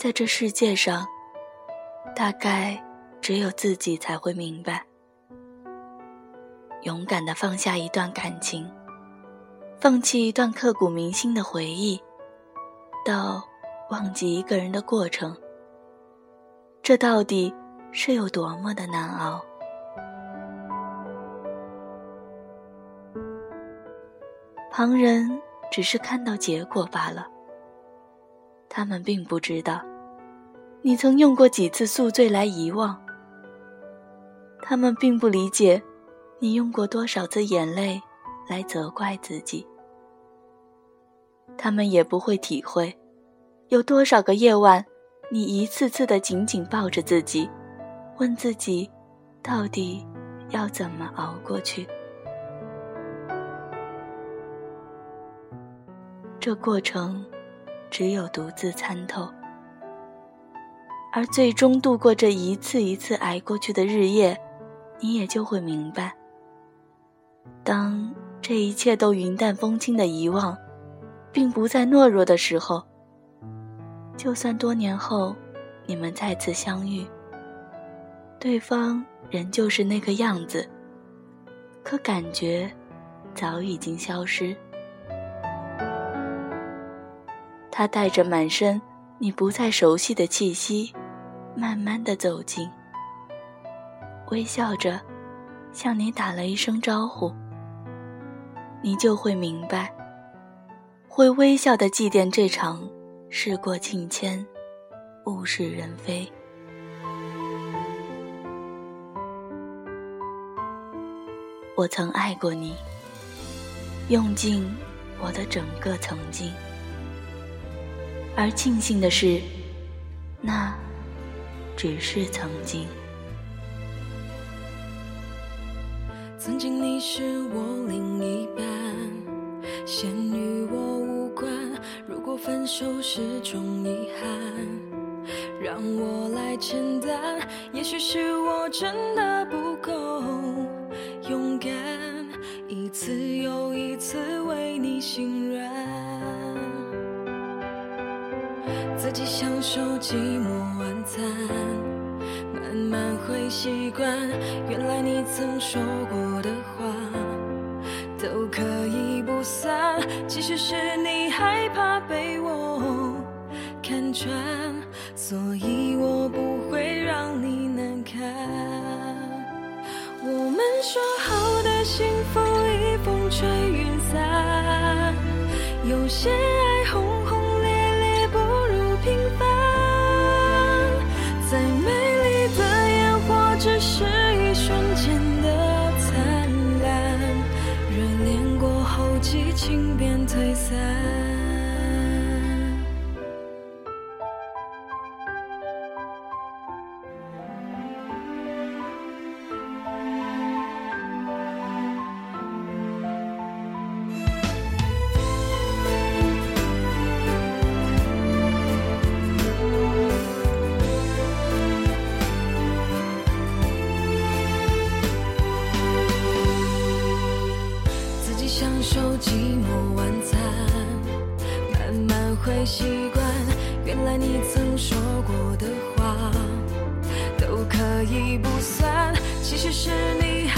在这世界上，大概只有自己才会明白。勇敢的放下一段感情，放弃一段刻骨铭心的回忆，到忘记一个人的过程，这到底是有多么的难熬？旁人只是看到结果罢了，他们并不知道，你曾用过几次宿醉来遗忘。他们并不理解。你用过多少次眼泪来责怪自己？他们也不会体会，有多少个夜晚，你一次次的紧紧抱着自己，问自己，到底要怎么熬过去？这过程，只有独自参透，而最终度过这一次一次挨过去的日夜，你也就会明白。当这一切都云淡风轻的遗忘，并不再懦弱的时候，就算多年后你们再次相遇，对方仍旧是那个样子，可感觉早已经消失。他带着满身你不再熟悉的气息，慢慢的走近，微笑着。向你打了一声招呼，你就会明白，会微笑的祭奠这场事过境迁、物是人非。我曾爱过你，用尽我的整个曾经，而庆幸的是，那只是曾经。曾经你是我另一半，现与我无关。如果分手是种遗憾，让我来承担。也许是我真的不够勇敢，一次又一次为你心软，自己享受寂寞慢慢会习惯，原来你曾说过的话都可以不散。其实是你害怕被我看穿，所以我不会让你难堪。我们说好的幸福已风吹云散，有些情便退散。寂寞晚餐，慢慢会习惯。原来你曾说过的话都可以不算。其实是你